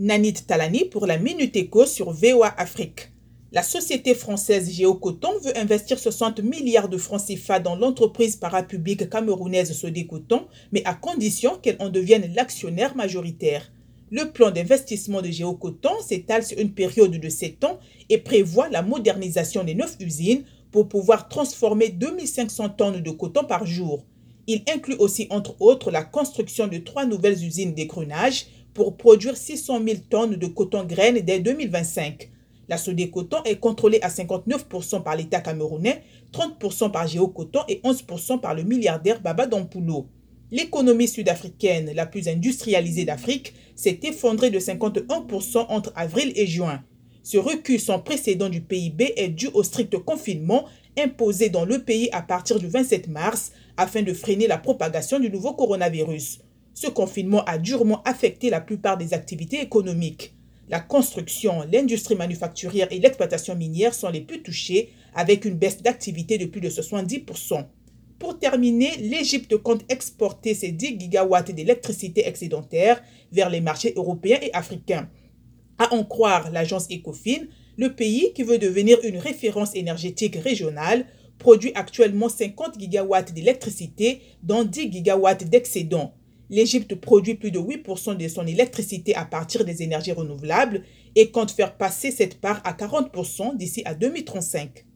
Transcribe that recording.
Nanit Talani pour la Minute Éco sur VOA Afrique. La société française Géocoton veut investir 60 milliards de francs CFA dans l'entreprise parapublique camerounaise Sodécoton, mais à condition qu'elle en devienne l'actionnaire majoritaire. Le plan d'investissement de Géocoton s'étale sur une période de 7 ans et prévoit la modernisation des 9 usines pour pouvoir transformer 2500 tonnes de coton par jour. Il inclut aussi, entre autres, la construction de trois nouvelles usines d'écrunage pour produire 600 000 tonnes de coton graines dès 2025. La Coton est contrôlée à 59% par l'État camerounais, 30% par Géocoton et 11% par le milliardaire Baba Dampulo. L'économie sud-africaine, la plus industrialisée d'Afrique, s'est effondrée de 51% entre avril et juin. Ce recul sans précédent du PIB est dû au strict confinement imposé dans le pays à partir du 27 mars afin de freiner la propagation du nouveau coronavirus. Ce confinement a durement affecté la plupart des activités économiques. La construction, l'industrie manufacturière et l'exploitation minière sont les plus touchées, avec une baisse d'activité de plus de 70%. Pour terminer, l'Égypte compte exporter ses 10 gigawatts d'électricité excédentaire vers les marchés européens et africains. À en croire l'agence Ecofin, le pays, qui veut devenir une référence énergétique régionale, produit actuellement 50 gigawatts d'électricité, dont 10 gigawatts d'excédent. L'Égypte produit plus de 8% de son électricité à partir des énergies renouvelables et compte faire passer cette part à 40% d'ici à 2035.